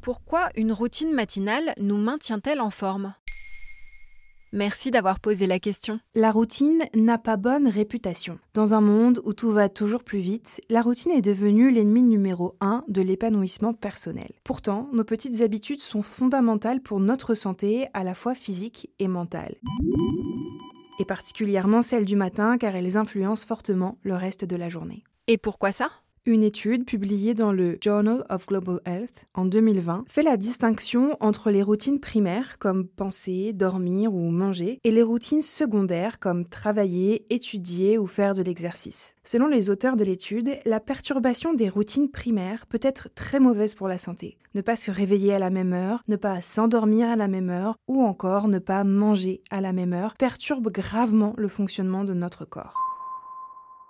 Pourquoi une routine matinale nous maintient-elle en forme? Merci d'avoir posé la question. La routine n'a pas bonne réputation. Dans un monde où tout va toujours plus vite, la routine est devenue l'ennemi numéro un de l'épanouissement personnel. Pourtant, nos petites habitudes sont fondamentales pour notre santé, à la fois physique et mentale. Et particulièrement celles du matin car elles influencent fortement le reste de la journée. Et pourquoi ça? Une étude publiée dans le Journal of Global Health en 2020 fait la distinction entre les routines primaires comme penser, dormir ou manger et les routines secondaires comme travailler, étudier ou faire de l'exercice. Selon les auteurs de l'étude, la perturbation des routines primaires peut être très mauvaise pour la santé. Ne pas se réveiller à la même heure, ne pas s'endormir à la même heure ou encore ne pas manger à la même heure perturbe gravement le fonctionnement de notre corps.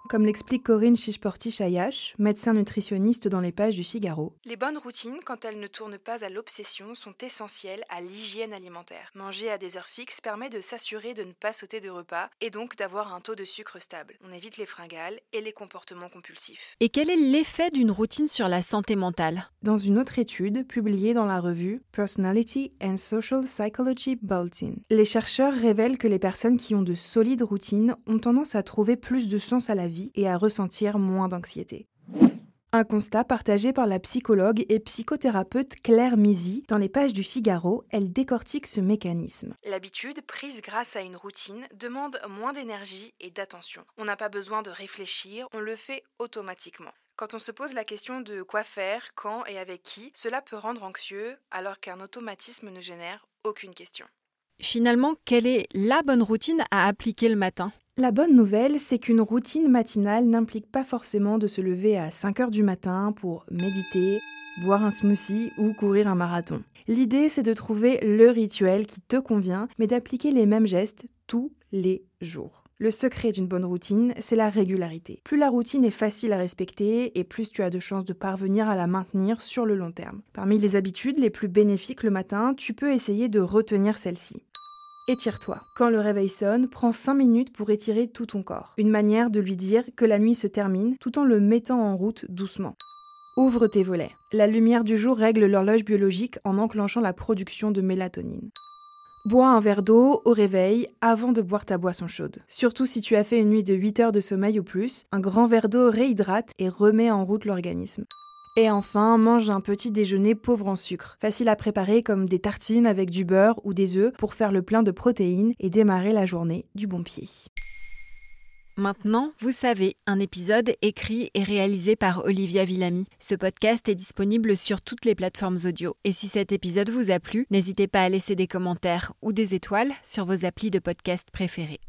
Comme l'explique Corinne Chichporti-Chayash, médecin nutritionniste dans les pages du Figaro, les bonnes routines, quand elles ne tournent pas à l'obsession, sont essentielles à l'hygiène alimentaire. Manger à des heures fixes permet de s'assurer de ne pas sauter de repas et donc d'avoir un taux de sucre stable. On évite les fringales et les comportements compulsifs. Et quel est l'effet d'une routine sur la santé mentale? Dans une autre étude publiée dans la revue Personality and Social Psychology Bulletin, les chercheurs révèlent que les personnes qui ont de solides routines ont tendance à trouver plus de sens à la vie et à ressentir moins d'anxiété. Un constat partagé par la psychologue et psychothérapeute Claire Mizy dans les pages du Figaro, elle décortique ce mécanisme. L'habitude, prise grâce à une routine, demande moins d'énergie et d'attention. On n'a pas besoin de réfléchir, on le fait automatiquement. Quand on se pose la question de quoi faire, quand et avec qui, cela peut rendre anxieux alors qu'un automatisme ne génère aucune question. Finalement, quelle est la bonne routine à appliquer le matin? La bonne nouvelle, c'est qu'une routine matinale n'implique pas forcément de se lever à 5 heures du matin pour méditer, boire un smoothie ou courir un marathon. L'idée, c'est de trouver le rituel qui te convient, mais d'appliquer les mêmes gestes tous les jours. Le secret d'une bonne routine, c'est la régularité. Plus la routine est facile à respecter et plus tu as de chances de parvenir à la maintenir sur le long terme. Parmi les habitudes les plus bénéfiques le matin, tu peux essayer de retenir celle-ci. Étire-toi. Quand le réveil sonne, prends 5 minutes pour étirer tout ton corps. Une manière de lui dire que la nuit se termine tout en le mettant en route doucement. Ouvre tes volets. La lumière du jour règle l'horloge biologique en enclenchant la production de mélatonine. Bois un verre d'eau au réveil avant de boire ta boisson chaude. Surtout si tu as fait une nuit de 8 heures de sommeil ou plus, un grand verre d'eau réhydrate et remet en route l'organisme. Et enfin, mange un petit déjeuner pauvre en sucre, facile à préparer comme des tartines avec du beurre ou des œufs pour faire le plein de protéines et démarrer la journée du bon pied. Maintenant, vous savez, un épisode écrit et réalisé par Olivia Villamy. Ce podcast est disponible sur toutes les plateformes audio. Et si cet épisode vous a plu, n'hésitez pas à laisser des commentaires ou des étoiles sur vos applis de podcast préférés.